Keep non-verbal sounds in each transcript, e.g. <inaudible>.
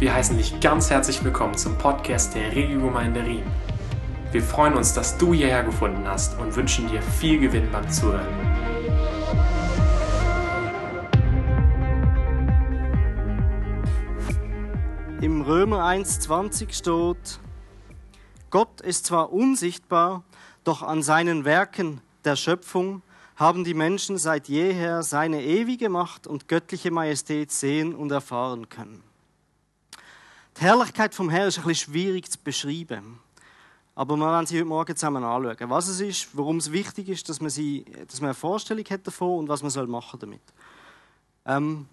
Wir heißen dich ganz herzlich willkommen zum Podcast der Regiogemeinde Riem. Wir freuen uns, dass du hierher gefunden hast und wünschen dir viel Gewinn beim Zuhören. Im Römer 1,20 steht, Gott ist zwar unsichtbar, doch an seinen Werken der Schöpfung haben die Menschen seit jeher seine ewige Macht und göttliche Majestät sehen und erfahren können. Die Herrlichkeit vom Herrn ist ein bisschen schwierig zu beschreiben. Aber wir werden sie heute Morgen zusammen anschauen. Was es ist, warum es wichtig ist, dass man, sie, dass man eine Vorstellung hat davon und was man soll machen damit. Ähm,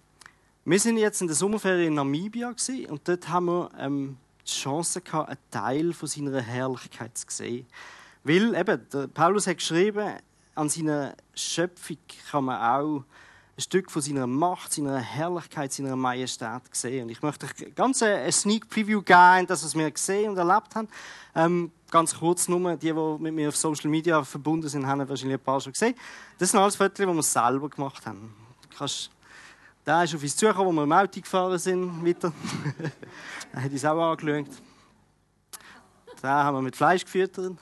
wir sind jetzt in der Sommerferien in Namibia und dort haben wir ähm, die Chance gehabt, einen Teil von seiner Herrlichkeit zu sehen. Weil eben, Paulus hat geschrieben, an seiner Schöpfung kann man auch ein Stück von seiner Macht, seiner Herrlichkeit, seiner Majestät sehen. Und ich möchte euch ganz eine Sneak Preview geben, dass wir gesehen und erlebt haben. Ähm, ganz kurz nur, die, die mit mir auf Social Media verbunden sind, haben wahrscheinlich ein paar schon gesehen. Das sind alles Fotos, die wir selber gemacht haben. Du kannst der ist auf uns zugekommen, wo wir im Auto gefahren sind. Weiter. <laughs> er hat uns auch angeschaut. Den haben wir mit Fleisch gefüttert.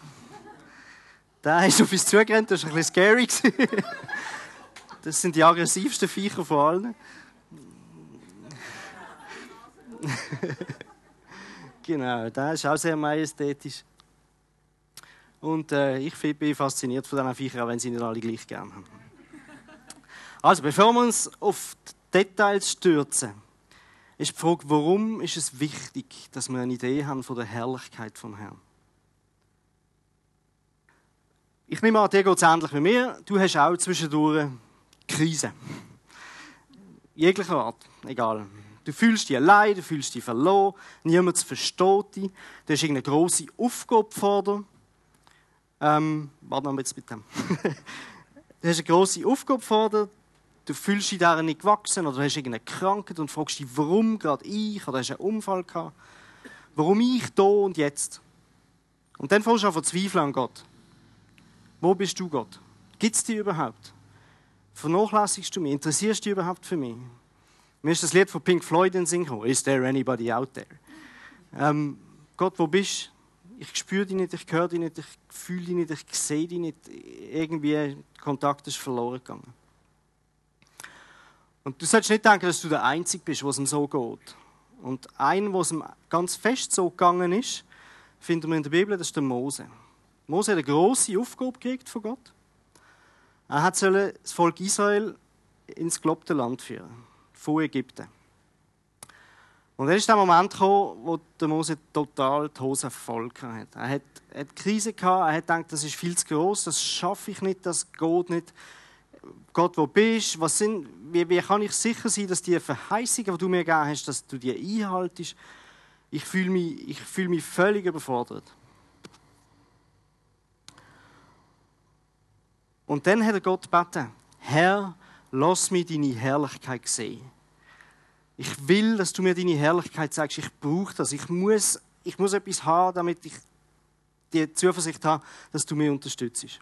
Der ist auf uns zugerannt, das war ein bisschen scary. <laughs> Das sind die aggressivsten Viecher von allen. <laughs> genau, der ist auch sehr majestätisch. Und äh, ich bin fasziniert von diesen Viechern, auch wenn sie nicht alle gleich gern haben. Also, bevor wir uns auf die Details stürzen, ist die Frage, warum ist es wichtig, dass wir eine Idee haben von der Herrlichkeit vom Herrn? Ich nehme an, dir geht es ähnlich wie mir. Du hast auch zwischendurch Krise. Jeglicher Art, egal. Du fühlst dich allein, du fühlst dich verloren, niemand versteht dich, du hast irgendeine grosse Aufgabe vor dir. Ähm, warte noch jetzt mit dem. <laughs> du hast eine grosse Aufgabe vor dir, du fühlst dich darin nicht gewachsen oder hast irgendeine Krankheit und fragst dich, warum gerade ich oder hast einen Unfall gehabt. Warum ich da und jetzt? Und dann fängst du an zu zweifeln an Gott. Wo bist du, Gott? Gibt es dich überhaupt? Vernachlässigst du mich? Interessierst du dich überhaupt für mich? Mir ist das Lied von Pink Floyd in den Sinn gekommen. Is there anybody out there? Ähm, Gott, wo bist du? Ich spüre dich nicht, ich höre dich nicht, ich fühle dich nicht, ich sehe dich nicht. Irgendwie Kontakt ist verloren gegangen. Und du sollst nicht denken, dass du der Einzige bist, was ihm so geht. Und ein, was ihm ganz fest so gegangen ist, finden wir in der Bibel, das ist der Mose. Mose hat eine grosse Aufgabe gekriegt von Gott. Er hat das Volk Israel ins gelobte Land führen, von Ägypten. Und dann ist der Moment gekommen, wo der Mose total die Hose voll hatte. Er hat, eine Krise gehabt, er hat gedacht, das ist viel zu groß, das schaffe ich nicht, das geht nicht. Gott, wo bist sind, wie, wie kann ich sicher sein, dass die Verheißung, die du mir gegeben hast, dass du die einhaltest? Ich fühle mich, ich fühle mich völlig überfordert. Und dann hat er Gott gebeten, Herr, lass mich deine Herrlichkeit sehen. Ich will, dass du mir deine Herrlichkeit sagst. Ich brauche das. Ich muss, ich muss etwas haben, damit ich die Zuversicht habe, dass du mich unterstützt.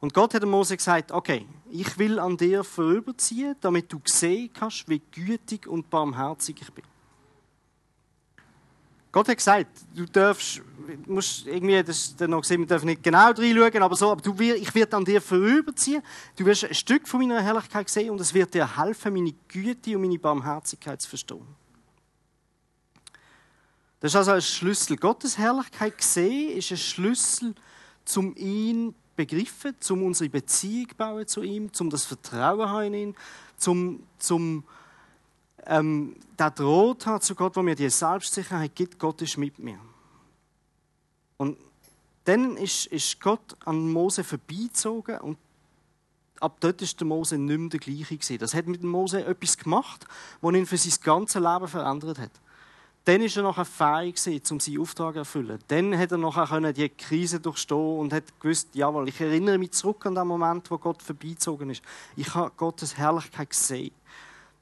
Und Gott hat Mose gesagt, okay, ich will an dir vorüberziehen, damit du sehen kannst, wie gütig und barmherzig ich bin. Gott hat gesagt, du darfst, musst irgendwie, das noch gesehen, wir dürfen nicht genau reinschauen, aber so, aber du, ich werde an dir vorüberziehen, du wirst ein Stück von meiner Herrlichkeit sehen und es wird dir helfen, meine Güte und meine Barmherzigkeit zu verstehen. Das ist also ein Schlüssel. Gottes Herrlichkeit sehen ist ein Schlüssel, zum ihn begriffen, zum unsere Beziehung bauen zu ihm, zum das Vertrauen haben in ihn, zum, zum ähm, der droht hat zu Gott, wo mir die Selbstsicherheit gibt, Gott ist mit mir. Und dann ist, ist Gott an Mose vorbeizogen und ab dort ist der Mose nicht mehr der gleiche gewesen. Das hat mit dem Mose etwas gemacht, was ihn für sein ganzes Leben verändert hat. Dann ist er nachher fähig gewesen, um seinen Auftrag zu erfüllen. Dann hat er nachher die Krise durchstehen und hat gewusst, jawohl, ich erinnere mich zurück an den Moment, wo Gott vorbeizogen ist. Ich habe Gottes Herrlichkeit gesehen.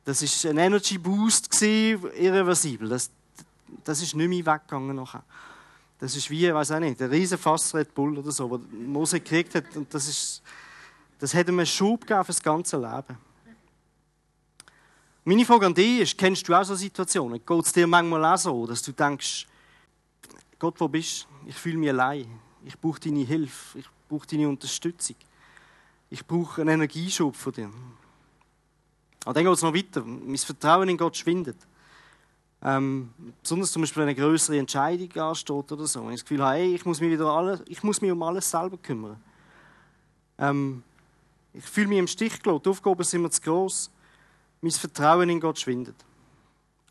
Das war ein Energy Boost, irreversibel. Das, das ist nicht mehr weggegangen nachher. Das ist wie, ich weiß auch nicht, ein riesen Fass Red Bull oder so, wo Mose gekriegt hat. Und das, ist, das hat ihm einen Schub gegeben für das ganze Leben. Meine Frage an dich ist, kennst du auch so Situationen? Geht es dir manchmal auch so, dass du denkst, Gott, wo bist du? Ich fühle mich allein. Ich brauche deine Hilfe. Ich brauche deine Unterstützung. Ich brauche einen Energieschub von dir. Aber dann geht es noch weiter. Mein Vertrauen in Gott schwindet. Ähm, besonders zum Beispiel, wenn eine größere Entscheidung ansteht oder so. Wenn ich das Gefühl habe, hey, ich muss mich wieder alle, ich muss mich um alles selber kümmern. Ähm, ich fühle mich im Stich gelassen. Die Aufgaben sind mir zu groß. Mein Vertrauen in Gott schwindet.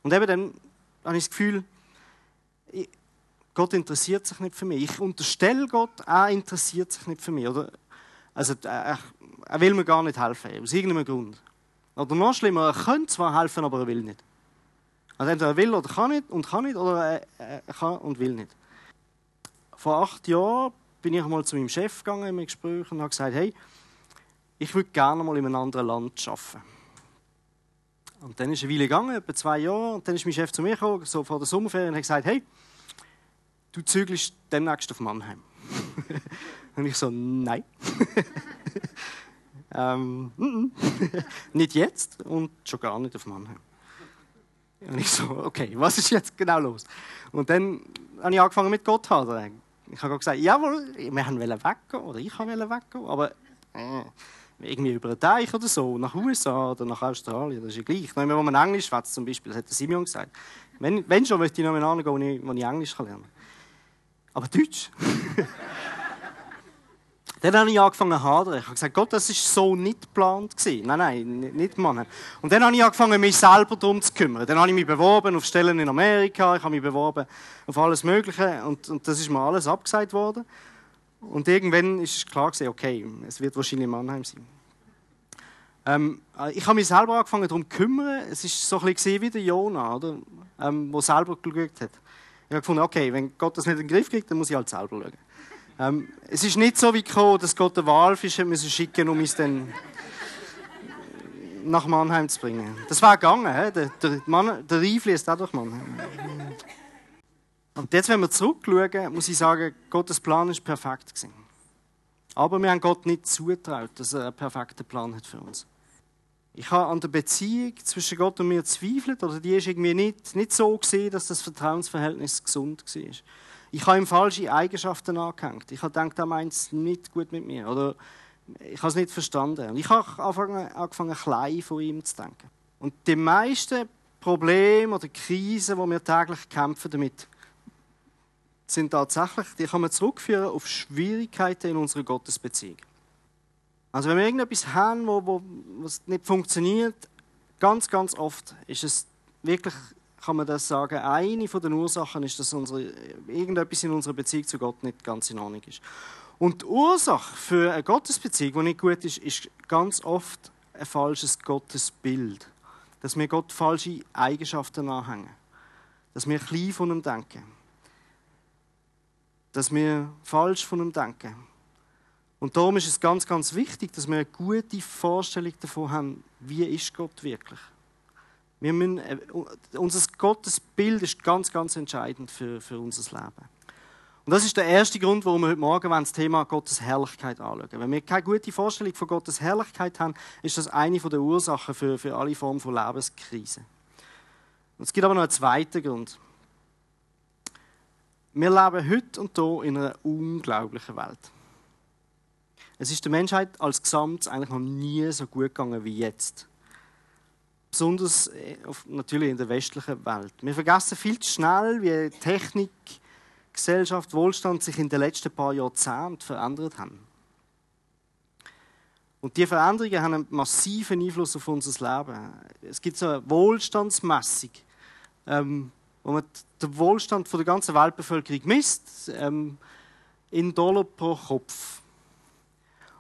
Und eben dann habe ich das Gefühl, Gott interessiert sich nicht für mich. Ich unterstelle Gott, er interessiert sich nicht für mich. Oder? Also, er, er will mir gar nicht helfen, aus irgendeinem Grund. Oder noch schlimmer, er könnte zwar helfen, aber er will nicht. Also entweder er will oder kann nicht und kann nicht oder er kann und will nicht. Vor acht Jahren bin ich einmal zu meinem Chef gegangen im Gespräch und habe gesagt, hey, ich würde gerne mal in einem anderen Land arbeiten. Und dann ist eine Weile gegangen, etwa zwei Jahre, und dann ist mein Chef zu mir gekommen, so vor der Sommerferien, und hat gesagt, hey, du zügelst demnächst auf Mannheim. <laughs> und ich so, nein. <laughs> ähm, <laughs> nicht jetzt und schon gar nicht auf Mannheim. Und ich so, okay, was ist jetzt genau los? Und dann habe ich angefangen mit Gott hadern. Ich habe gesagt, jawohl, wir wollten weggehen, oder ich wollte weggehen, aber äh, irgendwie über den Teich oder so, nach USA oder nach Australien, das ist ja gleich. Wenn man Englisch schwätzt zum Beispiel, das hat der Simeon gesagt. Wenn, wenn schon, möchte ich noch mal angehen, wo ich, wo ich Englisch lernen kann. Aber Deutsch? <laughs> Dann habe ich angefangen zu hadern. Ich habe gesagt, Gott, das war so nicht geplant. Nein, nein, nicht Mann. Und dann habe ich angefangen, mich selber darum zu kümmern. Dann habe ich mich beworben auf Stellen in Amerika, ich habe mich beworben auf alles Mögliche und, und das ist mir alles abgesagt worden. Und irgendwann ist klar gewesen, okay, es wird wahrscheinlich Mannheim sein. Ähm, ich habe mich selber angefangen darum zu kümmern. Es war so ein bisschen wie der Jonah, oder? Ähm, der selber geschaut hat. Ich habe gefunden, okay, wenn Gott das nicht in den Griff kriegt, dann muss ich halt selber schauen. Ähm, es ist nicht so wie gekommen, dass Gott den Walfisch müssen schicken um uns dann nach Mannheim zu bringen. Das war gegangen, he? der, der, Mann, der Rhein fließt auch durch Mannheim. Und jetzt, wenn wir zurückschauen, muss ich sagen, Gottes Plan ist perfekt gewesen. Aber wir haben Gott nicht zutraut, dass er einen perfekten Plan hat für uns. Ich habe an der Beziehung zwischen Gott und mir zweifelt, oder die ist irgendwie nicht, nicht so gesehen, dass das Vertrauensverhältnis gesund war. Ich habe ihm falsche Eigenschaften angehängt. Ich habe gedacht, er meint es nicht gut mit mir. Oder ich habe es nicht verstanden. Und ich habe angefangen, klein von ihm zu denken. Und die meisten Probleme oder Krisen, die wir täglich kämpfen damit, sind tatsächlich, die kann man zurückführen auf Schwierigkeiten in unserer Gottesbeziehung. Also wenn wir irgendetwas haben, was nicht funktioniert, ganz, ganz oft ist es wirklich kann man das sagen, eine von den Ursachen ist, dass unsere, irgendetwas in unserer Beziehung zu Gott nicht ganz in Ordnung ist. Und die Ursache für eine Gottesbeziehung, die nicht gut ist, ist ganz oft ein falsches Gottesbild. Dass wir Gott falsche Eigenschaften anhängen. Dass wir klein von ihm denken. Dass wir falsch von ihm denken. Und darum ist es ganz, ganz wichtig, dass wir eine gute Vorstellung davon haben, wie ist Gott wirklich. Wir müssen, äh, unser Gottesbild ist ganz, ganz entscheidend für, für unser Leben. Und das ist der erste Grund, warum wir heute Morgen das Thema Gottes Herrlichkeit anschauen. Wenn wir keine gute Vorstellung von Gottes Herrlichkeit haben, ist das eine der Ursachen für, für alle Formen von Lebenskrise. Und es gibt aber noch einen zweiten Grund. Wir leben heute und hier in einer unglaublichen Welt. Es ist der Menschheit als Gesamt eigentlich noch nie so gut gegangen wie jetzt besonders äh, natürlich in der westlichen Welt. Wir vergessen viel zu schnell, wie Technik, Gesellschaft, Wohlstand sich in den letzten paar Jahrzehnten verändert haben. Und diese Veränderungen haben einen massiven Einfluss auf unser Leben. Es gibt so eine Wohlstandsmessung, ähm, wo man den Wohlstand der ganzen Weltbevölkerung misst, ähm, in Dollar pro Kopf.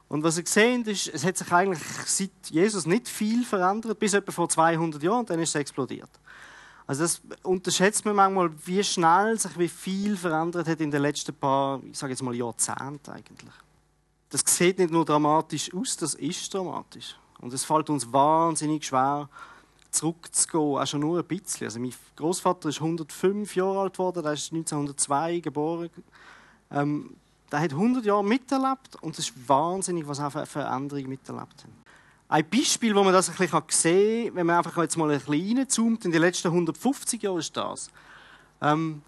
Und was ihr seht, ist, es hat sich eigentlich seit Jesus nicht viel verändert, bis etwa vor 200 Jahren, und dann ist es explodiert. Also das unterschätzt man manchmal, wie schnell sich wie viel verändert hat in den letzten paar, ich sage jetzt mal Jahrzehnten eigentlich. Das sieht nicht nur dramatisch aus, das ist dramatisch. Und es fällt uns wahnsinnig schwer, zurückzugehen, auch schon nur ein bisschen. Also mein Großvater ist 105 Jahre alt geworden, er ist 1902 geboren. Ähm, der hat 100 Jahre miterlebt und es ist wahnsinnig, was er für Veränderungen miterlebt hat. Ein Beispiel, wo man das ein bisschen sehen kann, wenn man einfach jetzt mal ein bisschen reinzoomt, in den letzten 150 Jahren ist das. Ähm,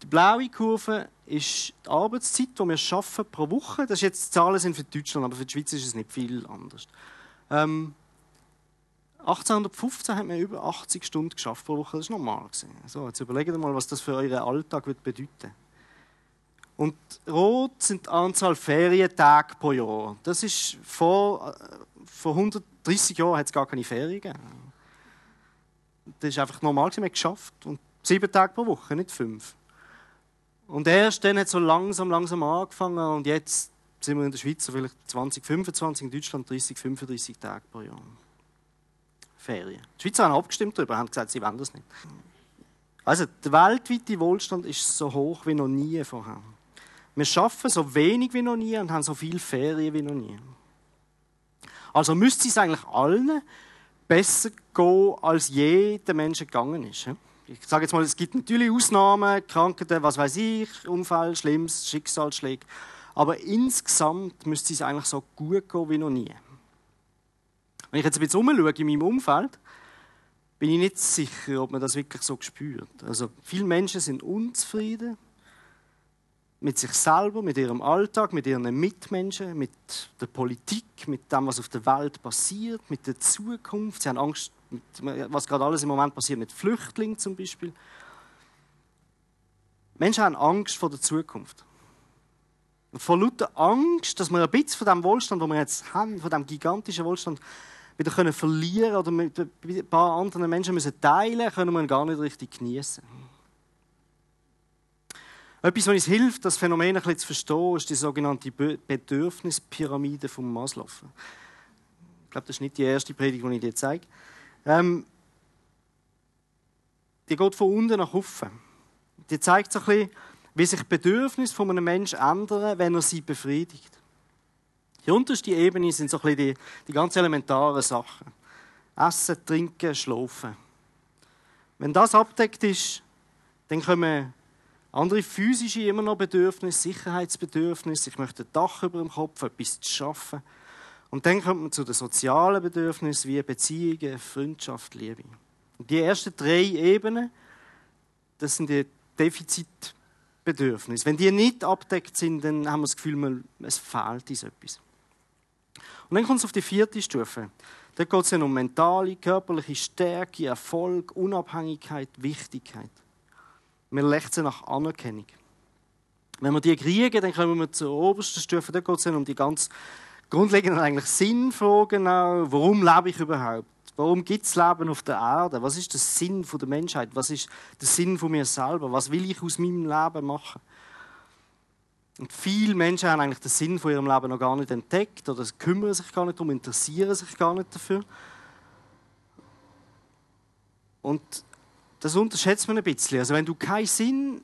die blaue Kurve ist die Arbeitszeit, die wir schaffen pro Woche. Das ist jetzt, die Zahlen sind für Deutschland, aber für die Schweiz ist es nicht viel anders. Ähm, 1815 hat man über 80 Stunden geschafft pro Woche. Das ist normal. So, jetzt überlegt mal, was das für euren Alltag bedeuten Und rot sind die Anzahl Ferientage pro Jahr. Das ist vor, äh, vor 130 Jahren hat es gar keine Ferien gegeben. Das ist einfach normal, man hat geschafft. Und sieben Tage pro Woche, nicht fünf. Und erst dann hat es so langsam, langsam angefangen und jetzt sind wir in der Schweiz vielleicht 20, 25, in Deutschland 30, 35 Tage pro Jahr. Ferien. Die Schweizer haben abgestimmt darüber, haben gesagt, sie wollen das nicht. Also der weltweite Wohlstand ist so hoch wie noch nie vorher. Wir schaffen so wenig wie noch nie und haben so viel Ferien wie noch nie. Also müsste es eigentlich allen besser gehen, als je den Menschen gegangen ist. Ich sage jetzt mal, es gibt natürlich Ausnahmen, Krankheiten, was weiß ich, Unfall, Schlimmes, Schicksalsschläge. Aber insgesamt müsste es eigentlich so gut gehen wie noch nie. Wenn ich jetzt ein bisschen umschaue in meinem Umfeld, bin ich nicht sicher, ob man das wirklich so spürt. Also viele Menschen sind unzufrieden mit sich selber, mit ihrem Alltag, mit ihren Mitmenschen, mit der Politik, mit dem, was auf der Welt passiert, mit der Zukunft. Sie haben Angst, was gerade alles im Moment passiert mit Flüchtlingen zum Beispiel. Menschen haben Angst vor der Zukunft. Und vor lauter Angst, dass wir ein bisschen von dem Wohlstand, den wir jetzt haben, von dem gigantischen Wohlstand, wieder können verlieren oder mit ein paar anderen Menschen müssen teilen, können wir ihn gar nicht richtig genießen. Etwas, was uns hilft, das Phänomen ein bisschen zu verstehen, ist die sogenannte Bedürfnispyramide von Maslow. Ich glaube, das ist nicht die erste Predigt, die ich dir zeige. Ähm, die geht von unten nach oben. Die zeigt so ein bisschen, wie sich Bedürfnisse von einem Menschen ändern, wenn er sie befriedigt. Die unterste Ebene sind so ein bisschen die, die ganz elementaren Sachen. Essen, trinken, schlafen. Wenn das abdeckt ist, dann kommen andere physische immer noch Bedürfnisse, Sicherheitsbedürfnisse. Ich möchte ein Dach über dem Kopf, etwas zu schaffen. Und dann kommt man zu den sozialen Bedürfnissen wie Beziehungen, Freundschaft, Liebe. Und die ersten drei Ebenen, das sind die Defizitbedürfnisse. Wenn die nicht abdeckt sind, dann haben wir das Gefühl, es fehlt uns etwas. Und dann kommt es auf die vierte Stufe. Da geht es um mentale, körperliche Stärke, Erfolg, Unabhängigkeit, Wichtigkeit. Wir lechzen nach Anerkennung. Wenn wir die kriegen, dann kommen wir zur obersten Stufe. Da geht es um die ganz grundlegenden eigentlich Sinnfragen. Auch. Warum lebe ich überhaupt? Warum gibt es Leben auf der Erde? Was ist der Sinn der Menschheit? Was ist der Sinn von mir selber? Was will ich aus meinem Leben machen? Und viele Menschen haben eigentlich den Sinn von ihrem Leben noch gar nicht entdeckt oder kümmern sich gar nicht darum, interessieren sich gar nicht dafür. Und das unterschätzt man ein bisschen. Also wenn du keinen Sinn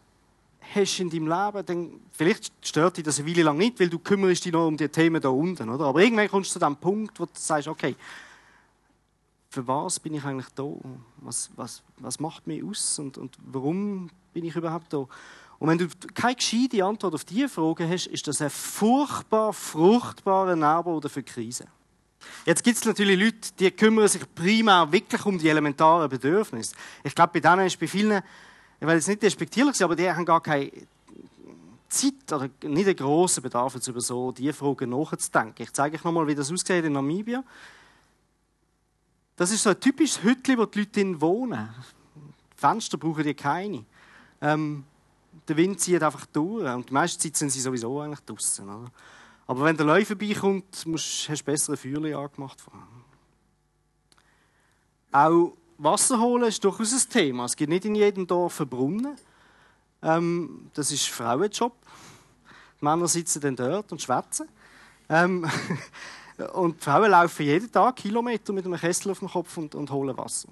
hast in deinem Leben, dann vielleicht stört dich das eine Weile lang nicht, weil du kümmerst dich noch um die Themen da unten, oder? Aber irgendwann kommst du zu dem Punkt, wo du sagst, okay, für was bin ich eigentlich da? Was, was, was macht mich aus und, und warum bin ich überhaupt da? Und wenn du keine gescheite Antwort auf diese Frage hast, ist das ein furchtbar fruchtbarer Nährboden für Krisen. Jetzt gibt es natürlich Leute, die kümmern sich primär wirklich um die elementaren Bedürfnisse. Ich glaube, bei denen ist bei vielen, ich will jetzt nicht despektierlich sein, aber die haben gar keine Zeit oder nicht einen grossen Bedarf, jetzt über so diese Fragen nachzudenken. Ich zeige euch nochmal, wie das aussieht in Namibia. Das ist so ein typisches Hütchen, wo die Leute wohnen. Fenster brauchen die keine. Ähm, der Wind zieht einfach durch. Und die meiste Zeit sind sie sowieso eigentlich draußen. Oder? Aber wenn der Läufer vorbeikommt, musst, hast du bessere Feuerchen angemacht. Auch Wasser holen ist durchaus ein Thema. Es gibt nicht in jedem Dorf einen Brunnen. Ähm, das ist Frauenjob. Die Männer sitzen dann dort und schwätzen. Ähm, <laughs> und die Frauen laufen jeden Tag Kilometer mit einem Kessel auf dem Kopf und, und holen Wasser.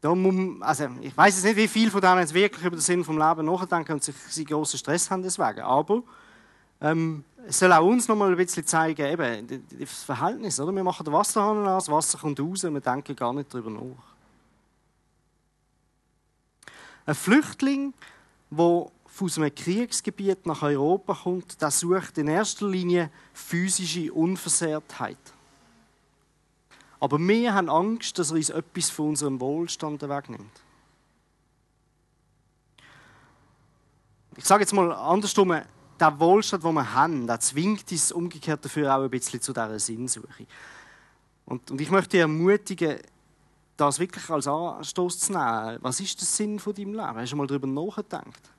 Da muss, also ich weiß jetzt nicht, wie viele von denen jetzt wirklich über den Sinn vom Leben nachdenken und sich großen Stress haben deswegen. Aber ähm, es soll auch uns noch mal ein bisschen zeigen, eben, das Verhältnis. Oder? Wir machen den Wasserhahn an, das Wasser kommt raus und wir denken gar nicht darüber nach. Ein Flüchtling, der aus einem Kriegsgebiet nach Europa kommt, der sucht in erster Linie physische Unversehrtheit. Aber wir haben Angst, dass er uns etwas von unserem Wohlstand wegnimmt. Ich sage jetzt mal andersrum, der Wohlstand, den wir haben, der zwingt uns umgekehrt dafür auch ein bisschen zu dieser Sinnsuche. Und, und ich möchte dich ermutigen, das wirklich als Anstoß zu nehmen. Was ist der Sinn von deinem Leben? Hast du mal darüber nachgedacht?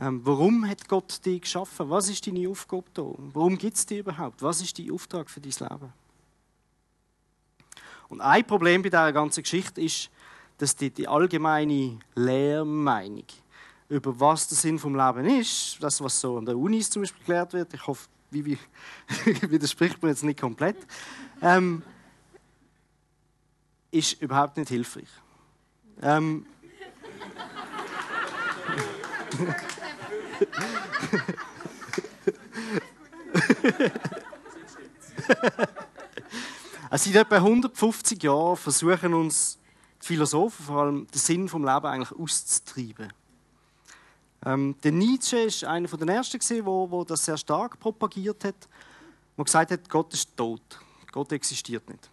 Ähm, warum hat Gott dich geschaffen? Was ist deine Aufgabe da? Warum gibt es dich überhaupt? Was ist dein Auftrag für dein Leben? Und ein Problem bei dieser ganzen Geschichte ist, dass die, die allgemeine Lehrmeinung über was der Sinn vom Leben ist, das, was so an der Uni zum Beispiel gelehrt wird, ich hoffe, wie, wie, <laughs> widerspricht man jetzt nicht komplett, ähm, ist überhaupt nicht hilfreich. Ähm, <laughs> also seit etwa 150 Jahren versuchen uns die Philosophen vor allem den Sinn vom Leben eigentlich auszutreiben. Ähm, der Nietzsche ist einer den ersten der wo, wo das sehr stark propagiert hat, wo gesagt hat, Gott ist tot, Gott existiert nicht.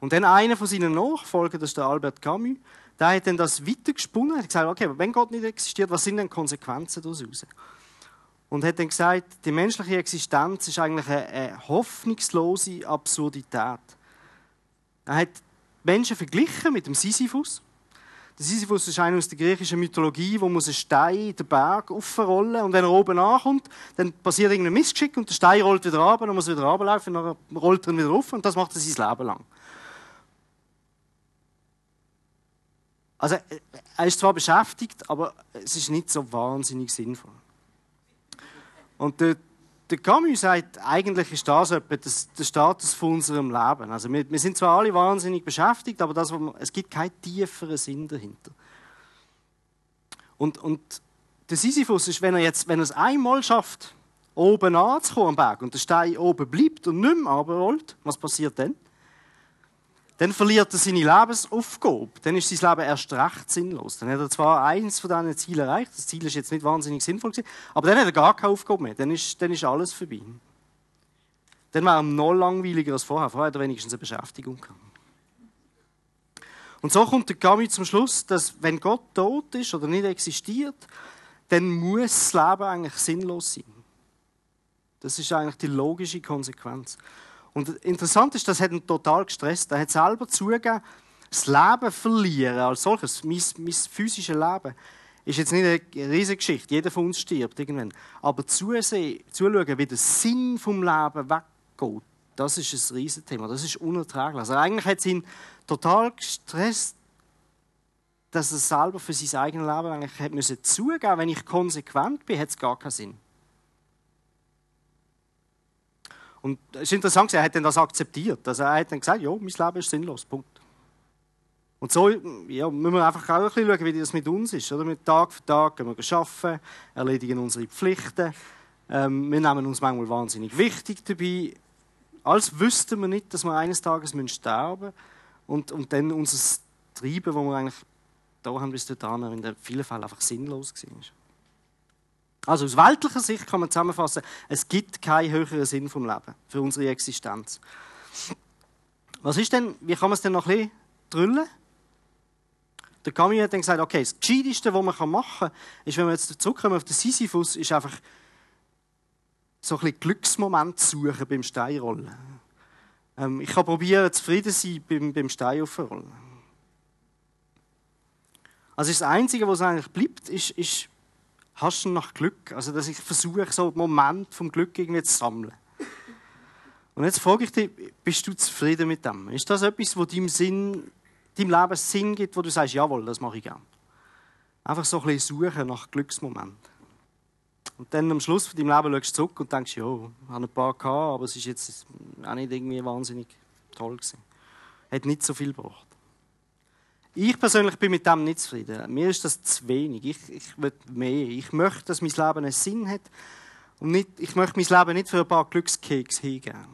Und dann einer von seinen Nachfolgern, das ist der Albert Camus, der hat dann das weitergesponnen, hat gesagt, okay, wenn Gott nicht existiert, was sind denn Konsequenzen daraus? Und hat dann gesagt, die menschliche Existenz ist eigentlich eine, eine hoffnungslose Absurdität. Er hat Menschen verglichen mit dem Sisyphus. Der Sisyphus ist einer aus der griechischen Mythologie, wo muss ein Stein den Berg aufrollen und wenn er oben ankommt, dann passiert irgendein Missgeschick und der Stein rollt wieder runter, dann muss er wieder runterlaufen und dann rollt er wieder auf und das macht er sein Leben lang. Also er ist zwar beschäftigt, aber es ist nicht so wahnsinnig sinnvoll. Und der, der Camus sagt, eigentlich ist das etwa der Status von unserem Leben. Also wir, wir sind zwar alle wahnsinnig beschäftigt, aber das, es gibt keinen tieferen Sinn dahinter. Und, und der Sisyphus ist, wenn er, jetzt, wenn er es einmal schafft, oben anzukommen am Berg und der Stein oben bleibt und nicht mehr runterrollt, was passiert dann? Dann verliert er seine Lebensaufgabe. Dann ist sein Leben erst recht sinnlos. Dann hat er zwar eins von diesen Zielen erreicht, das Ziel ist jetzt nicht wahnsinnig sinnvoll gewesen, aber dann hat er gar keine Aufgabe mehr. Dann ist, dann ist alles vorbei. Dann wäre er noch langweiliger als vorher. Vorher hat er wenigstens eine Beschäftigung gehabt. Und so kommt der Camus zum Schluss, dass wenn Gott tot ist oder nicht existiert, dann muss das Leben eigentlich sinnlos sein. Das ist eigentlich die logische Konsequenz. Und interessant ist, das hat ihn total gestresst. Er hat selber zugegeben, das Leben verlieren als solches, mein, mein physisches Leben, ist jetzt nicht eine riesige Geschichte. Jeder von uns stirbt irgendwann. Aber zusehen, zuschauen, wie der Sinn vom Leben weggeht, das ist ein Riesenthema. Das ist unerträglich. Also eigentlich hat es ihn total gestresst, dass er selber für sein eigenes Leben eigentlich hat müssen zugeben, wenn ich konsequent bin, hat es gar keinen Sinn. Und es ist interessant, er hat dann das akzeptiert. Also er hat dann gesagt, ja, mein Leben ist sinnlos, Punkt. Und so ja, müssen wir einfach auch ein bisschen schauen, wie das mit uns ist. Oder? Mit Tag für Tag gehen wir arbeiten, erledigen unsere Pflichten. Ähm, wir nehmen uns manchmal wahnsinnig wichtig dabei. Als wüssten wir nicht, dass wir eines Tages sterben müssen. Und, und dann unser Treiben, das wir eigentlich da haben bis dahin, in vielen Fällen einfach sinnlos war. Also aus weltlicher Sicht kann man zusammenfassen, es gibt keinen höheren Sinn vom Leben für unsere Existenz. Was ist denn, wie kann man es denn noch ein bisschen drüllen? Der Camus hat dann gesagt, okay, das Gescheiteste, was man machen kann, ist, wenn wir jetzt zurückkommen auf den Sisyphus, ist einfach so ein bisschen Glücksmoment zu suchen beim Steinrollen. Ähm, ich kann probieren, zufrieden zu sein beim, beim Stein aufrollen. Also das Einzige, was eigentlich bleibt, ist, ist hast du nach Glück? Also, dass ich versuche, so Moment vom Glück irgendwie zu sammeln. Und jetzt frage ich dich, bist du zufrieden mit dem? Ist das etwas, wo deinem, Sinn, deinem Leben Sinn gibt, wo du sagst, jawohl, das mache ich gerne? Einfach so ein bisschen suchen nach Glücksmomenten. Und dann am Schluss von deinem Leben schaust du zurück und denkst, ja, ich habe ein paar gehabt, aber es ist jetzt auch nicht irgendwie wahnsinnig toll gewesen. Hat nicht so viel gebraucht. Ich persönlich bin mit dem nicht zufrieden. Mir ist das zu wenig. Ich, ich will mehr. Ich möchte, dass mein Leben einen Sinn hat. Und nicht, ich möchte mein Leben nicht für ein paar Glückskeks hingeben.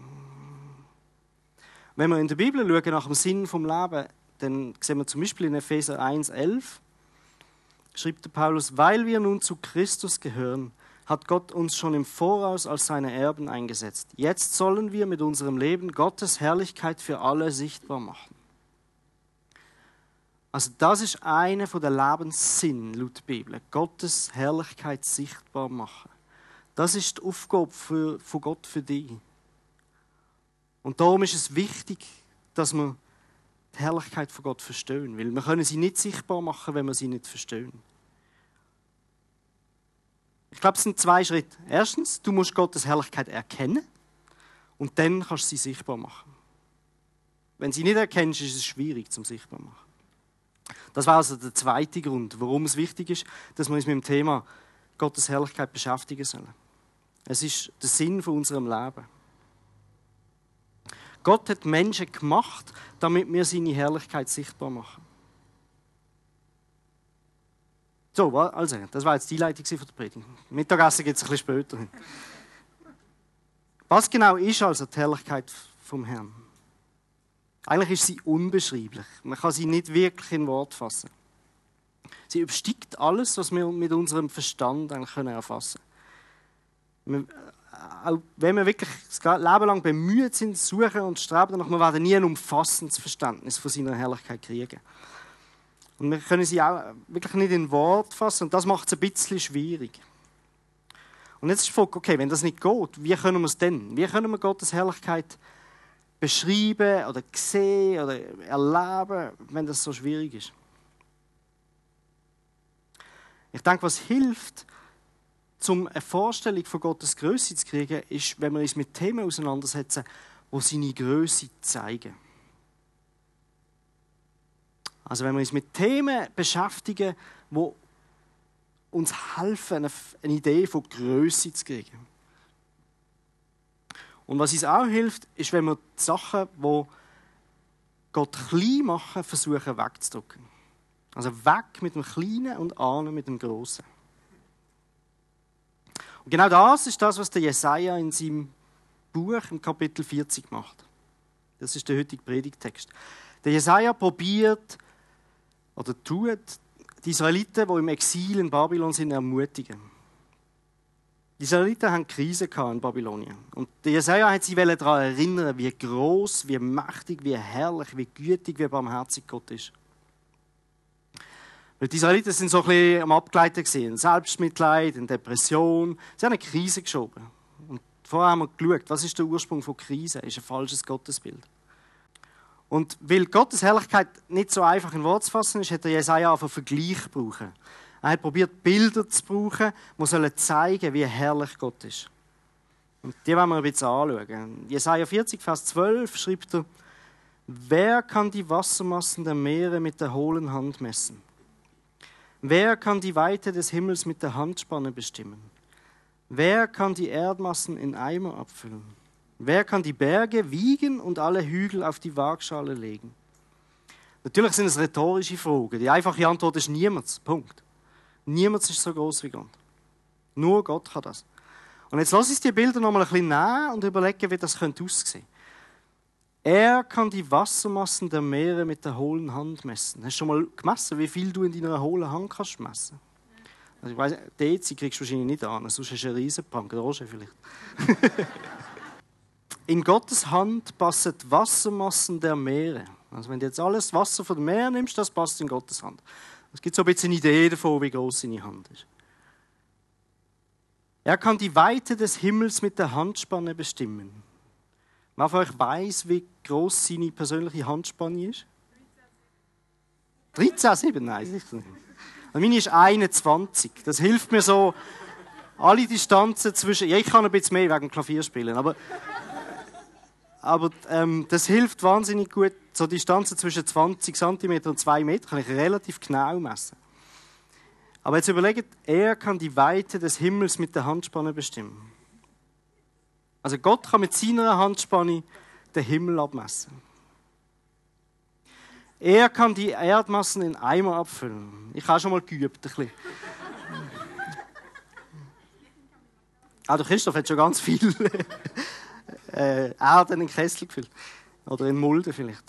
Wenn wir in der Bibel schauen nach dem Sinn vom Leben, dann sehen wir zum Beispiel in Epheser 1,11 schreibt der Paulus, weil wir nun zu Christus gehören, hat Gott uns schon im Voraus als seine Erben eingesetzt. Jetzt sollen wir mit unserem Leben Gottes Herrlichkeit für alle sichtbar machen. Also das ist einer der Lebenssinn laut der Bibel. Gottes Herrlichkeit sichtbar machen. Das ist die Aufgabe für, von Gott für dich. Und darum ist es wichtig, dass wir die Herrlichkeit von Gott verstehen. Weil wir können sie nicht sichtbar machen, wenn wir sie nicht verstehen. Ich glaube, es sind zwei Schritte. Erstens, du musst Gottes Herrlichkeit erkennen und dann kannst du sie sichtbar machen. Wenn sie nicht erkennst, ist es schwierig zum sichtbar machen. Das war also der zweite Grund, warum es wichtig ist, dass wir uns mit dem Thema Gottes Herrlichkeit beschäftigen sollen. Es ist der Sinn von unserem Leben. Gott hat Menschen gemacht, damit wir seine Herrlichkeit sichtbar machen. So, also, das war jetzt die Leitung von der Predigt. Mittagessen gibt es ein bisschen später. Was genau ist also die Herrlichkeit vom Herrn? Eigentlich ist sie unbeschreiblich. Man kann sie nicht wirklich in Wort fassen. Sie übersteigt alles, was wir mit unserem Verstand eigentlich erfassen können. Auch wenn wir wirklich das Leben lang bemüht sind, suchen und streben danach, wir werden nie ein umfassendes Verständnis von seiner Herrlichkeit kriegen. Und wir können sie auch wirklich nicht in Wort fassen und das macht es ein bisschen schwierig. Und jetzt ist die Frage, okay, wenn das nicht geht, wie können wir es denn? Wie können wir Gottes Herrlichkeit beschreiben oder sehen oder erleben, wenn das so schwierig ist? Ich denke, was hilft, um eine Vorstellung von Gottes Größe zu kriegen, ist, wenn wir uns mit Themen auseinandersetzen, wo seine Größe zeigen. Also wenn wir uns mit Themen beschäftigen, wo uns helfen, eine Idee von Größe zu kriegen. Und was uns auch hilft, ist, wenn wir die Sachen, die Gott klein machen, versuchen wegzudrücken. Also weg mit dem Kleinen und an mit dem Großen. Und genau das ist das, was der Jesaja in seinem Buch im Kapitel 40 macht. Das ist der heutige Predigtext. Der Jesaja probiert oder tut die Israeliten, die im Exil in Babylon sind, ermutigen. Die Israeliten haben Krise in Babylonien. Und Jesaja hat sie daran erinnern, wie groß, wie mächtig, wie herrlich, wie gütig, wie barmherzig Gott ist. Weil die Israeliten sind so ein bisschen am Abgleiten gesehen. Selbstmitleid, eine Depression. Sie haben eine Krise geschoben. Und vorher haben wir geschaut, was ist der Ursprung von Krise? Ist ein falsches Gottesbild. Und weil Gottes Herrlichkeit nicht so einfach in Wort zu fassen ist, hat der Jesaja auf einen Vergleich gebraucht. Er hat probiert, Bilder zu brauchen, die sollen zeigen, wie herrlich Gott ist. Und die wollen wir ein bisschen anschauen. Jesaja 40, Vers 12 schreibt er, Wer kann die Wassermassen der Meere mit der hohlen Hand messen? Wer kann die Weite des Himmels mit der Handspanne bestimmen? Wer kann die Erdmassen in Eimer abfüllen? Wer kann die Berge wiegen und alle Hügel auf die Waagschale legen? Natürlich sind es rhetorische Fragen. Die einfache Antwort ist niemand. Punkt. Niemand ist so groß wie Gott. Nur Gott kann das. Und jetzt lass uns die Bilder noch mal ein bisschen nehmen und überlegen, wie das könnte aussehen. Er kann die Wassermassen der Meere mit der hohlen Hand messen. Hast du schon mal gemessen, wie viel du in deiner hohlen Hand kannst messen? Also ich weiss, Dezi kriegst du wahrscheinlich nicht an, sonst hast du einen riesen Pangrage vielleicht. <laughs> In Gottes Hand passen die Wassermassen der Meere. Also wenn du jetzt alles Wasser von dem Meer nimmst, das passt in Gottes Hand. Es gibt so ein bisschen eine Idee davon, wie groß seine Hand ist. Er kann die Weite des Himmels mit der Handspanne bestimmen. Wer von euch weiß, wie groß seine persönliche Handspanne ist? 13,7? Nein, nicht. Also meine ist 21. Das hilft mir so, alle Distanzen zwischen. Ja, ich kann ein bisschen mehr wegen Klavier spielen, aber aber ähm, das hilft wahnsinnig gut. So Distanzen zwischen 20 cm und 2 Meter kann ich relativ genau messen. Aber jetzt überlegt, er kann die Weite des Himmels mit der Handspanne bestimmen. Also Gott kann mit seiner Handspanne den Himmel abmessen. Er kann die Erdmassen in Eimer abfüllen. Ich habe schon mal geübt, ein bisschen. Ah, der Christoph hat schon ganz viel äh, Erde in den Kessel gefüllt. Oder in Mulde vielleicht.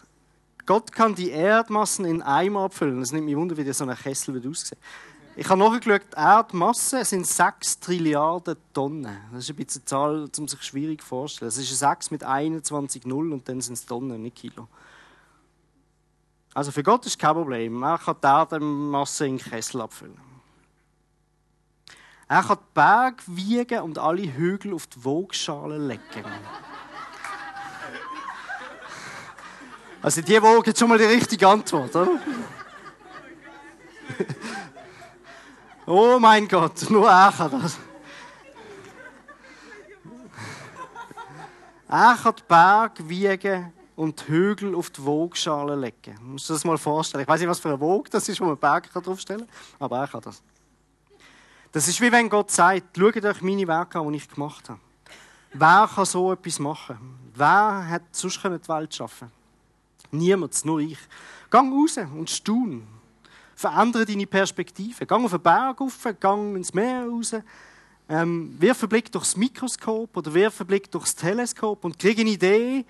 Gott kann die Erdmassen in Eimer abfüllen. Es nimmt mich wunder, wie so ein Kessel wird aussehen. Ich habe nachgeschaut, die Erdmasse sind 6 Trilliarden Tonnen. Das ist ein bisschen eine Zahl, um sich schwierig vorzustellen. Es ist eine 6 mit 21 Null und dann sind es Tonnen, nicht Kilo. Also für Gott ist kein Problem. Er kann die Erdmasse in den Kessel abfüllen. Er kann die Berge wiegen und alle Hügel auf die Waagschale legen. Also die Waage schon mal die richtige Antwort, oder? Oh mein Gott, nur er kann das. Er kann die Berge wiegen und die Hügel auf die Waagschale legen. Du musst dir das mal vorstellen. Ich weiß nicht, was für eine Waage das ist, wo man Berge draufstellen kann, aber er kann das. Das ist wie wenn Gott sagt, schaut euch meine Werke an, die ich gemacht habe. Wer kann so etwas machen? Wer hat sonst die Welt schaffen Niemand, nur ich. Gang raus und staun. Verändere deine Perspektive. Gang auf den Berg rauf, gang ins Meer raus. Ähm, wirf einen Blick durchs Mikroskop oder wirf einen Blick durchs Teleskop und krieg eine Idee,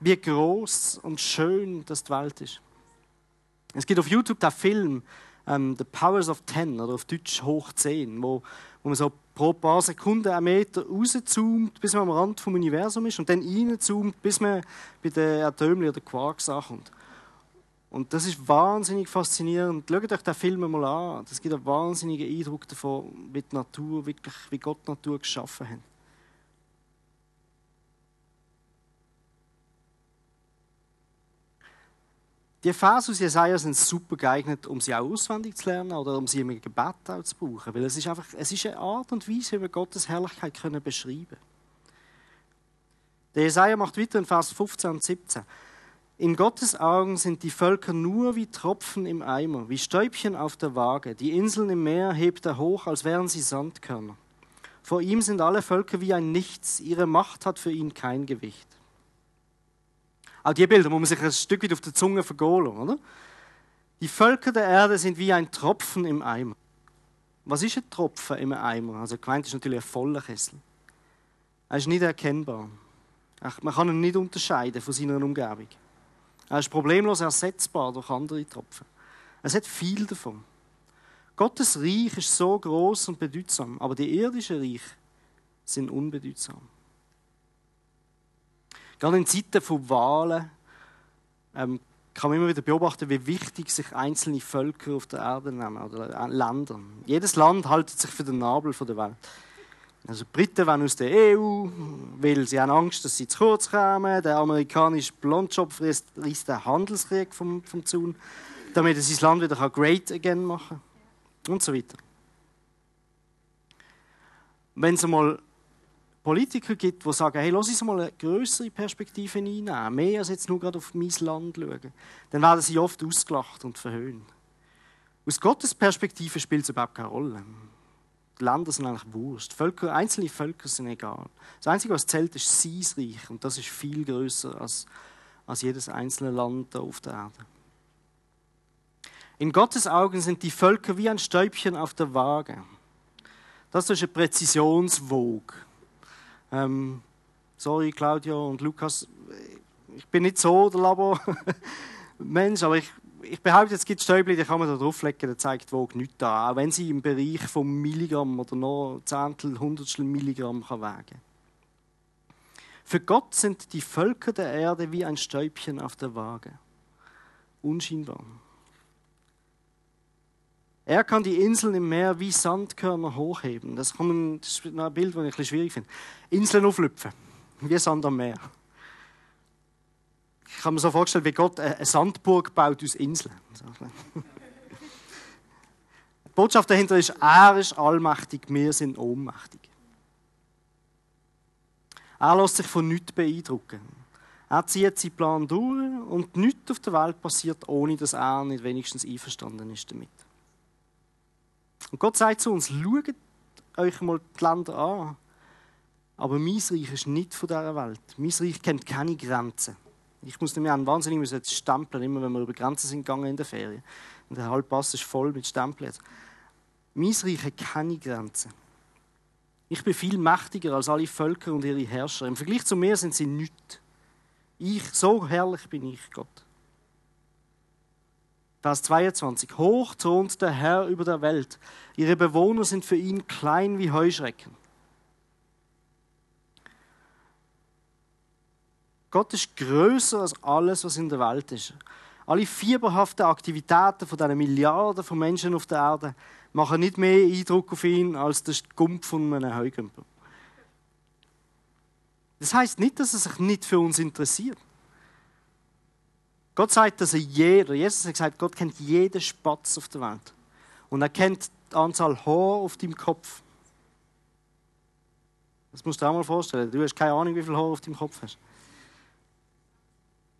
wie groß und schön das die Welt ist. Es gibt auf YouTube den Film ähm, The Powers of Ten oder auf Deutsch Hoch 10, wo, wo man so pro paar Sekunden einen Meter rauszoomt, bis man am Rand vom Universum ist und dann reinzoomt, bis man bei den Atomen oder Quarks ankommt. Und das ist wahnsinnig faszinierend. Schaut euch den Film mal an. Das gibt einen wahnsinnigen Eindruck davon, wie die Natur, wirklich, wie Gott die Natur geschaffen hat. Die Verse aus Jesaja sind super geeignet, um sie auch auswendig zu lernen oder um sie im Gebet auch zu brauchen. Weil es ist einfach, es ist eine Art und Weise, wie wir Gottes Herrlichkeit können beschreiben Der Jesaja macht weiter in Vers 15 und 17. In Gottes Augen sind die Völker nur wie Tropfen im Eimer, wie Stäubchen auf der Waage. Die Inseln im Meer hebt er hoch, als wären sie Sandkörner. Vor ihm sind alle Völker wie ein Nichts, ihre Macht hat für ihn kein Gewicht. Auch die Bilder muss man sich ein Stück weit auf der Zunge vergehen oder? Die Völker der Erde sind wie ein Tropfen im Eimer. Was ist ein Tropfen im Eimer? Also gemeint ist natürlich ein voller Kessel. Er ist nicht erkennbar. Man kann ihn nicht unterscheiden von seiner Umgebung. Er ist problemlos ersetzbar durch andere Tropfen. Es hat viel davon. Gottes Reich ist so groß und bedeutsam, aber die irdischen Reich sind unbedeutsam. Gerade in Zeiten von Wahlen ähm, kann man immer wieder beobachten, wie wichtig sich einzelne Völker auf der Erde nehmen oder Länder. Jedes Land hält sich für den Nabel der Welt. Also die Briten wollen aus der EU, weil sie haben Angst, dass sie zu kurz kommen. Der amerikanische Blondjob frisst, den Handelskrieg vom, vom Zaun, damit er sein Land wieder great again machen kann. Und so weiter. Wenn es mal Politiker gibt, die sagen, hey, lass uns mal eine größere Perspektive einnehmen, mehr als jetzt nur gerade auf mein Land schauen, dann werden sie oft ausgelacht und verhöhnt. Aus Gottes Perspektive spielt es überhaupt keine Rolle. Die Länder sind eigentlich Wurst. Völker, einzelne Völker sind egal. Das Einzige, was zählt, ist sein Reich. Und das ist viel größer als, als jedes einzelne Land auf der Erde. In Gottes Augen sind die Völker wie ein Stäubchen auf der Waage. Das ist eine Präzisionswoge. Ähm, sorry, Claudio und Lukas, ich bin nicht so der Labor-Mensch, aber ich ich behaupte, es gibt Stäubchen, die kann man da drauflegen, der zeigt wo nichts an. Auch wenn sie im Bereich von Milligramm oder noch Zehntel, Hundertstel Milligramm kann wägen Für Gott sind die Völker der Erde wie ein Stäubchen auf der Waage. Unscheinbar. Er kann die Inseln im Meer wie Sandkörner hochheben. Das, ist ein Bild, das ich ein bisschen schwierig finde. Inseln auflüpfen, wie Sand am Meer. Ich kann mir so vorstellen, wie Gott eine Sandburg baut aus Inseln. Die Botschaft dahinter ist, er ist allmächtig, wir sind ohnmächtig. Er lässt sich von nichts beeindrucken. Er zieht seinen Plan durch und nichts auf der Welt passiert, ohne dass er nicht wenigstens einverstanden ist damit. Und Gott sagt zu uns, schaut euch mal die Länder an. Aber mein Reich ist nicht von dieser Welt. Mein Reich kennt keine Grenzen. Ich muss nämlich an wahnsinnig müssen jetzt stempeln, immer wenn wir über Grenzen sind gegangen in der Ferien. Und der Halbpass ist voll mit Stempeln. Mein Reich hat keine Grenzen. Ich bin viel mächtiger als alle Völker und ihre Herrscher. Im Vergleich zu mir sind sie nichts. Ich, so herrlich bin ich, Gott. Vers 22. Hoch thront der Herr über der Welt. Ihre Bewohner sind für ihn klein wie Heuschrecken. Gott ist größer als alles, was in der Welt ist. Alle fieberhaften Aktivitäten von diesen Milliarden von Menschen auf der Erde machen nicht mehr Eindruck auf ihn als der Gumpf von einem Heugümper. Das heißt nicht, dass er sich nicht für uns interessiert. Gott sagt, dass er jeder, Jesus hat gesagt, Gott kennt jeden Spatz auf der Welt. Und er kennt die Anzahl Haare auf deinem Kopf. Das musst du dir auch mal vorstellen. Du hast keine Ahnung, wie viele Haare auf deinem Kopf hast.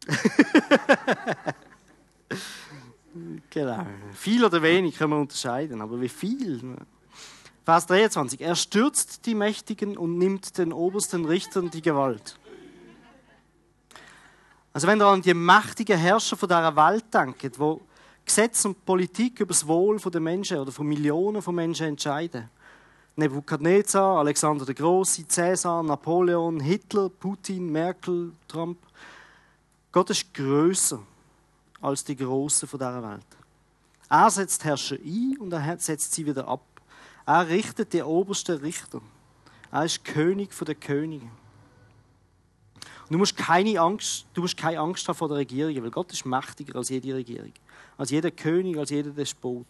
<laughs> genau. Viel oder wenig können wir unterscheiden, aber wie viel? Vers 23. Er stürzt die Mächtigen und nimmt den obersten Richtern die Gewalt. Also wenn ihr an die mächtigen Herrscher von dieser Welt denkt, wo Gesetz und Politik über das Wohl der Menschen oder von Millionen von Menschen entscheiden. Nebukadnezar, Alexander der Große, Cäsar, Napoleon, Hitler, Putin, Merkel, Trump. Gott ist größer als die Großen von dieser Welt. Er setzt Herrscher ein und er setzt sie wieder ab. Er richtet die obersten Richter. Er ist König der Könige. Und du musst keine Angst, du musst keine Angst haben vor der Regierung, weil Gott ist mächtiger als jede Regierung, als jeder König, als jeder Despot.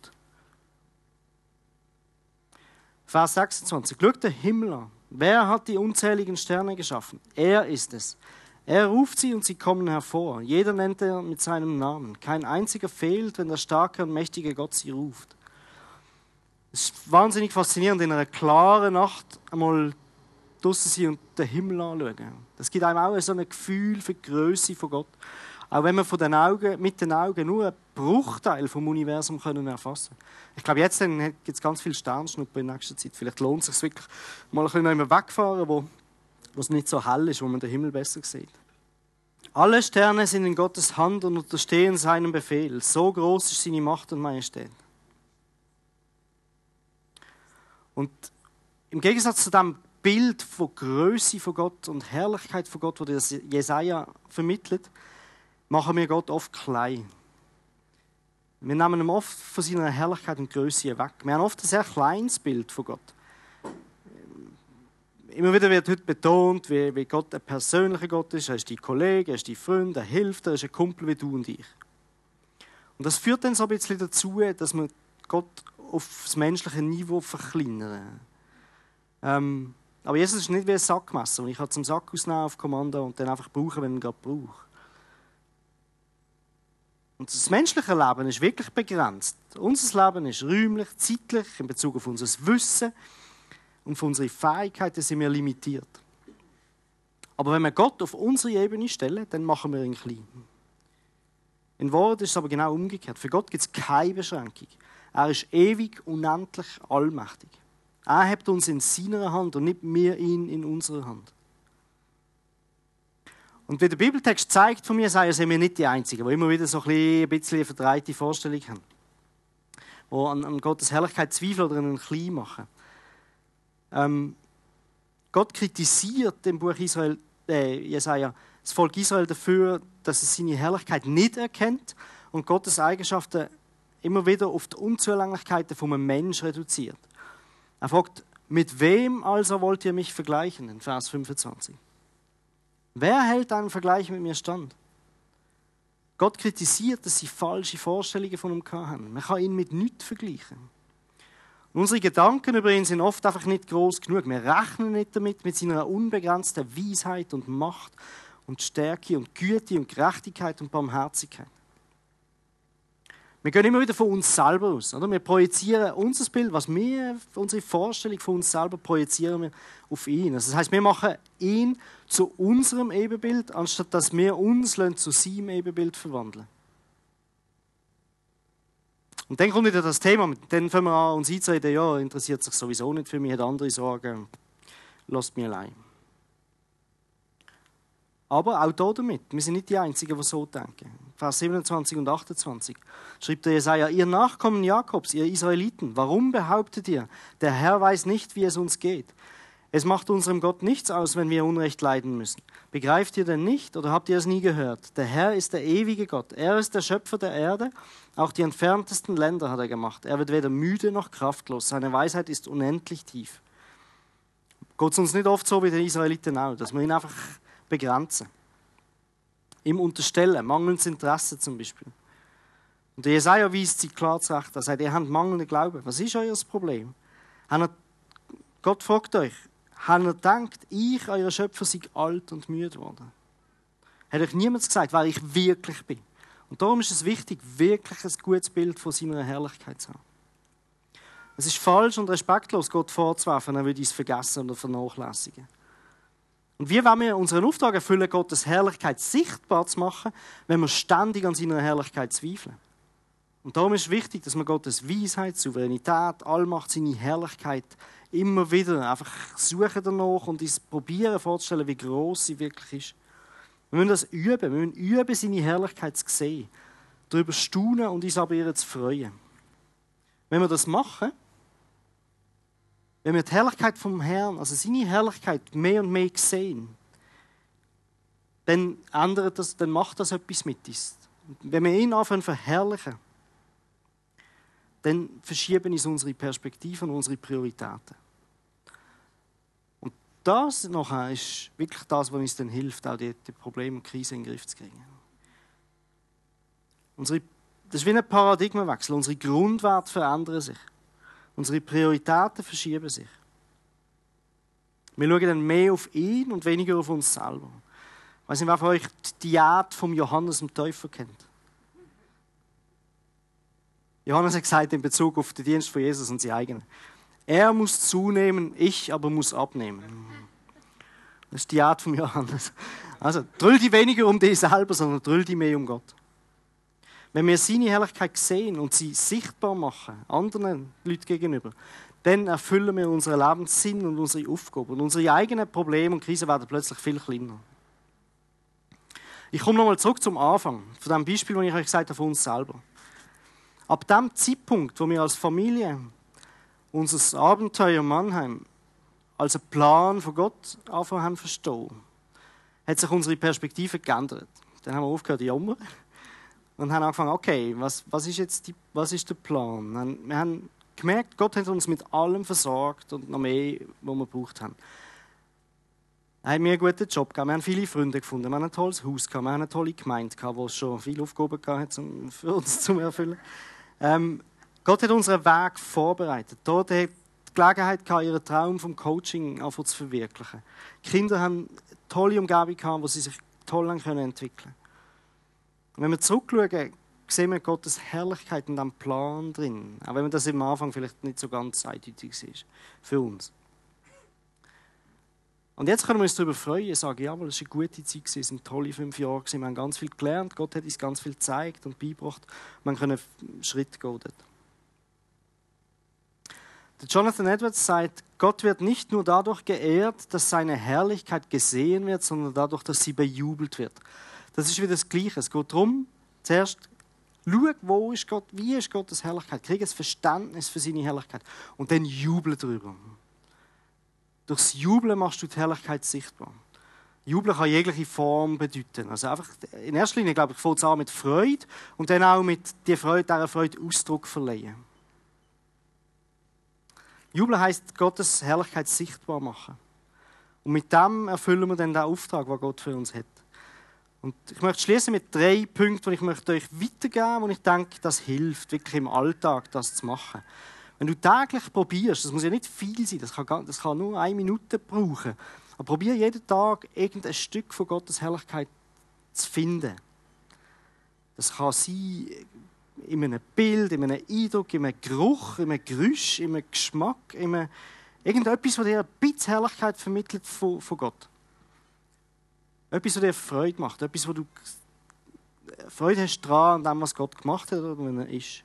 Vers 26. Schau den Himmel an. Wer hat die unzähligen Sterne geschaffen? Er ist es. Er ruft sie und sie kommen hervor. Jeder nennt er mit seinem Namen. Kein einziger fehlt, wenn der starke und mächtige Gott sie ruft. Es ist wahnsinnig faszinierend, in einer klaren Nacht einmal draußen sein und den Himmel anschauen. Das gibt einem auch so ein Gefühl für die Größe von Gott. Auch wenn wir von den Augen, mit den Augen nur einen Bruchteil vom Universum können erfassen Ich glaube, jetzt gibt es ganz viele Sternschnuppen in nächster Zeit. Vielleicht lohnt es sich wirklich, mal ein bisschen wegfahren, wo wo es nicht so hell ist, wo man den Himmel besser sieht. Alle Sterne sind in Gottes Hand und unterstehen seinem Befehl. So groß ist seine Macht und Majestät. Und im Gegensatz zu dem Bild von Größe von Gott und Herrlichkeit von Gott, das Jesaja vermittelt, machen wir Gott oft klein. Wir nehmen ihm oft von seiner Herrlichkeit und Größe weg. Wir haben oft ein sehr kleines Bild von Gott. Immer wieder wird heute betont, wie, Gott ein persönlicher Gott ist. Er ist dein Kollege, er ist dein Freund, er hilft, er ist ein Kumpel wie du und ich. Und das führt dann so ein bisschen dazu, dass wir Gott auf das menschliche Niveau verkleinern. Ähm, aber Jesus ist nicht wie ein Sackmesser. Und ich kann zum Sack ausnehmen auf Kommando und dann einfach brauchen, wenn ihn gerade brauche. Und das menschliche Leben ist wirklich begrenzt. Unser Leben ist räumlich, zeitlich, in Bezug auf unser Wissen, und von unseren Fähigkeiten sind wir limitiert. Aber wenn wir Gott auf unsere Ebene stellen, dann machen wir ihn klein. In Wort ist es aber genau umgekehrt. Für Gott gibt es keine Beschränkung. Er ist ewig, unendlich, allmächtig. Er hat uns in seiner Hand und nicht wir ihn in unserer Hand. Und wie der Bibeltext zeigt von mir, sind wir nicht die Einzigen, die immer wieder so ein bisschen eine verdreite Vorstellung haben. Die an, an Gottes Herrlichkeit zweifeln oder einen klein machen. Ähm, Gott kritisiert im Buch Israel, äh, Jesaja das Volk Israel dafür, dass es seine Herrlichkeit nicht erkennt und Gottes Eigenschaften immer wieder auf die Unzulänglichkeiten von einem Menschen reduziert. Er fragt, mit wem also wollt ihr mich vergleichen? In Vers 25. Wer hält einen Vergleich mit mir stand? Gott kritisiert, dass sie falsche Vorstellungen von ihm haben. Man kann ihn mit nichts vergleichen. Unsere Gedanken über ihn sind oft einfach nicht groß genug. Wir rechnen nicht damit, mit seiner unbegrenzten Weisheit und Macht und Stärke und Güte und Gerechtigkeit und Barmherzigkeit. Wir gehen immer wieder von uns selber aus. Oder? Wir projizieren unser Bild, was wir, unsere Vorstellung von uns selber projizieren wir auf ihn. Also das heißt, wir machen ihn zu unserem Ebenbild, anstatt dass wir uns zu seinem Ebenbild verwandeln. Und dann kommt wieder das Thema, dann fangen wir an, uns einzureden, ja, interessiert sich sowieso nicht für mich, hat andere Sorgen, lasst mich allein. Aber auch hier damit, wir sind nicht die Einzigen, die so denken. Vers 27 und 28 schreibt der Jesaja, ihr Nachkommen Jakobs, ihr Israeliten, warum behauptet ihr, der Herr weiß nicht, wie es uns geht? Es macht unserem Gott nichts aus, wenn wir Unrecht leiden müssen. Begreift ihr denn nicht oder habt ihr es nie gehört? Der Herr ist der ewige Gott. Er ist der Schöpfer der Erde. Auch die entferntesten Länder hat er gemacht. Er wird weder müde noch kraftlos. Seine Weisheit ist unendlich tief. Geht es uns nicht oft so wie den Israeliten auch, dass wir ihn einfach begrenzen. Ihm unterstellen, mangelndes Interesse zum Beispiel. Und Jesaja weist sie klar zurecht. Er sagt, ihr habt mangelnden Glauben. Was ist euer Problem? Gott fragt euch, habt ihr gedacht, ich, euer Schöpfer, sei alt und müde geworden? Hat euch niemand gesagt, wer ich wirklich bin? Und darum ist es wichtig, wirklich ein gutes Bild von seiner Herrlichkeit zu haben. Es ist falsch und respektlos, Gott vorzuwerfen, er würde es vergessen oder vernachlässigen. Und wie wollen wir unseren Auftrag erfüllen, Gottes Herrlichkeit sichtbar zu machen, wenn wir ständig an seiner Herrlichkeit zweifeln? Und darum ist es wichtig, dass wir Gottes Weisheit, Souveränität, Allmacht, seine Herrlichkeit immer wieder einfach suchen danach und uns probieren vorzustellen, wie groß sie wirklich ist. Wir müssen das üben. Wir müssen üben, seine Herrlichkeit zu sehen, darüber staunen und uns aber ihr zu freuen. Wenn wir das machen, wenn wir die Herrlichkeit vom Herrn, also seine Herrlichkeit mehr und mehr sehen, dann ändert das, dann macht das etwas mit uns. Wenn wir ihn anfangen zu verherrlichen, dann verschieben uns unsere Perspektiven und unsere Prioritäten das nachher ist wirklich das, was uns dann hilft, auch die, die Probleme und Krisen in den Griff zu kriegen. Unsere, das ist wie ein Paradigmenwechsel. Unsere Grundwerte verändern sich. Unsere Prioritäten verschieben sich. Wir schauen dann mehr auf ihn und weniger auf uns selber. Ich weiß nicht, wer von euch die Diät vom Johannes dem Täufer kennt. Johannes hat gesagt in Bezug auf den Dienst von Jesus und sie eigenen. Er muss zunehmen, ich aber muss abnehmen. Das ist die Art von Johannes. Also, drüll die weniger um dich selber, sondern drüll die mehr um Gott. Wenn wir seine Herrlichkeit sehen und sie sichtbar machen, anderen Leuten gegenüber, dann erfüllen wir unseren Lebenssinn und unsere Aufgabe. Und unsere eigenen Probleme und Krisen werden plötzlich viel kleiner. Ich komme nochmal zurück zum Anfang, von dem Beispiel, das ich euch gesagt habe, von uns selber. Ab dem Zeitpunkt, wo wir als Familie unser Abenteuer Mannheim als einen Plan von Gott anfangen haben verstehen, hat sich unsere Perspektive geändert. Dann haben wir aufgehört zu jammern und haben angefangen, okay, was, was ist jetzt die, was ist der Plan? Wir haben gemerkt, Gott hat uns mit allem versorgt und noch mehr, was wir gebraucht haben. Er hat mir einen guten Job gegeben, wir haben viele Freunde gefunden, wir haben ein tolles Haus gehabt, wir haben eine tolle Gemeinde gehabt, wo es schon viele Aufgaben gab, um für uns <laughs> zu erfüllen. Ähm, Gott hat unseren Weg vorbereitet. Dort hat die Gelegenheit gehabt, ihren Traum vom Coaching zu verwirklichen. Die Kinder haben eine tolle Umgebung gehabt, wo sie sich toll entwickeln können. Wenn wir zurückschauen, sehen wir Gottes Herrlichkeit in diesem Plan drin. Auch wenn das am Anfang vielleicht nicht so ganz eindeutig ist. Für uns. Und jetzt können wir uns darüber freuen und sagen, jawohl, es war eine gute Zeit, es waren tolle fünf Jahre, wir haben ganz viel gelernt, Gott hat uns ganz viel gezeigt und beigebracht. Man können Schritt gehen dort. Jonathan Edwards sagt, Gott wird nicht nur dadurch geehrt, dass seine Herrlichkeit gesehen wird, sondern dadurch, dass sie bejubelt wird. Das ist wieder das Gleiche. Es geht darum, zuerst schau, wo ist Gott, wie ist Gottes Herrlichkeit, krieg ein Verständnis für seine Herrlichkeit und dann jubel darüber. Durchs Jubeln machst du die Herrlichkeit sichtbar. Jubeln kann jegliche Form bedeuten. Also einfach, in erster Linie, glaube ich, fängt es an mit Freude und dann auch mit der Freude, dieser Freude Ausdruck verleihen. Jubeln heißt Gottes Herrlichkeit sichtbar machen. Und mit dem erfüllen wir dann den Auftrag, den Gott für uns hat. Und ich möchte schließen mit drei Punkten, die ich möchte euch weitergeben, wo ich denke, das hilft wirklich im Alltag, das zu machen. Wenn du täglich probierst, das muss ja nicht viel sein, das kann, das kann nur eine Minute brauchen, aber probier jeden Tag irgendein Stück von Gottes Herrlichkeit zu finden. Das kann sein, in einem Bild, in einem Eindruck, in einem Geruch, in einem Geräusch, in einem Geschmack, in einem irgendetwas, das dir ein bisschen Herrlichkeit vermittelt von, von Gott. Etwas, was dir Freude macht, etwas, wo du Freude hast daran, an dem, was Gott gemacht hat oder wenn er ist.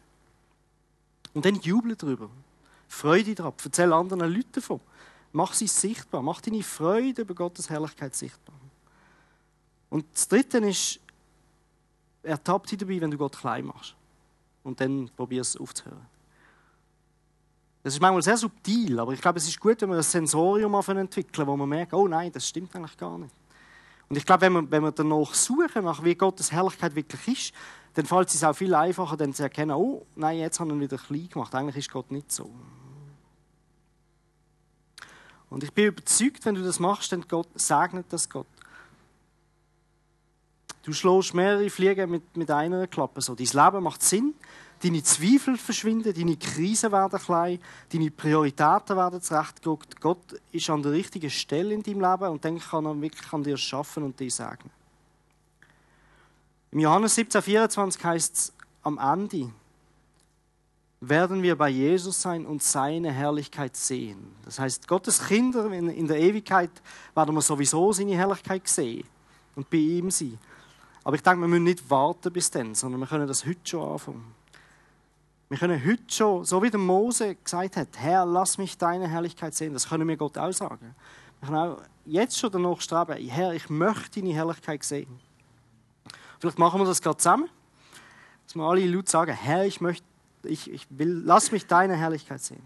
Und dann jubel darüber. Freude daran. Erzähl anderen Leuten davon. Mach sie sichtbar. Mach deine Freude über Gottes Herrlichkeit sichtbar. Und das Dritte ist, ertappt dich dabei, wenn du Gott klein machst und dann probier es aufzuhören. Das ist manchmal sehr subtil, aber ich glaube, es ist gut, wenn wir ein Sensorium entwickeln, wo man merkt, oh nein, das stimmt eigentlich gar nicht. Und ich glaube, wenn wir, wenn wir danach suchen, nach wie Gottes Herrlichkeit wirklich ist, dann fällt es auch viel einfacher, dann zu erkennen, oh nein, jetzt haben wir ihn wieder klein gemacht. Eigentlich ist Gott nicht so. Und ich bin überzeugt, wenn du das machst, dann Gott, segnet das Gott. Du schlägst mehrere Fliegen mit, mit einer Klappe. So. Dein Leben macht Sinn, deine Zweifel verschwinden, deine Krisen werden klein, deine Prioritäten werden zurechtgerückt. Gott ist an der richtigen Stelle in deinem Leben und dann kann er wirklich an dir schaffen und dich segnen. Im Johannes 17, 24 heißt es am Ende, werden wir bei Jesus sein und seine Herrlichkeit sehen. Das heißt, Gottes Kinder in der Ewigkeit werden wir sowieso seine Herrlichkeit sehen und bei ihm sein. Aber ich denke, wir müssen nicht warten bis dann, sondern wir können das heute schon anfangen. Wir können heute schon, so wie der Mose gesagt hat, Herr, lass mich deine Herrlichkeit sehen, das können wir Gott auch sagen. Wir können auch jetzt schon danach streben, Herr, ich möchte deine Herrlichkeit sehen. Vielleicht machen wir das gerade zusammen, dass wir alle laut sagen, Herr, ich möchte ich, ich will, lass mich deine Herrlichkeit sehen.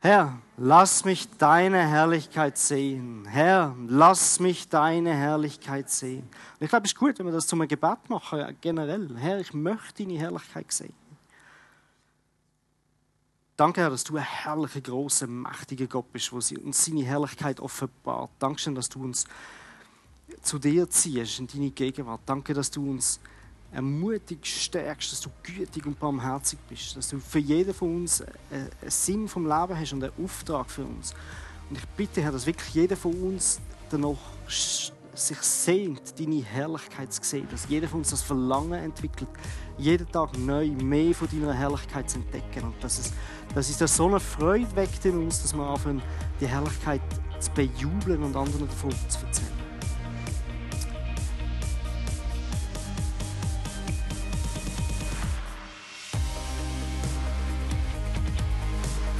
Herr, lass mich deine Herrlichkeit sehen. Herr, lass mich deine Herrlichkeit sehen. Und ich glaube, es ist gut, wenn wir das zum Gebet machen, generell. Herr, ich möchte deine Herrlichkeit sehen. Danke, Herr, dass du ein herrlicher, großer, mächtiger Gott bist, sie uns seine Herrlichkeit offenbart. Dankeschön, dass du uns zu dir ziehst, in deine Gegenwart. Danke, dass du uns ermutigst, stärkst, dass du gütig und barmherzig bist, dass du für jeden von uns einen Sinn vom Leben hast und einen Auftrag für uns. Und ich bitte, Herr, dass wirklich jeder von uns danach sich sehnt, deine Herrlichkeit zu sehen, dass jeder von uns das Verlangen entwickelt, jeden Tag neu mehr von deiner Herrlichkeit zu entdecken. Und dass es, dass es da so eine Freude weckt in uns, dass wir anfangen, die Herrlichkeit zu bejubeln und anderen davon zu erzählen.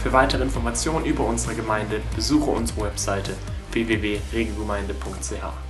Für weitere Informationen über unsere Gemeinde besuche unsere Webseite www.regelgemeinde.ch.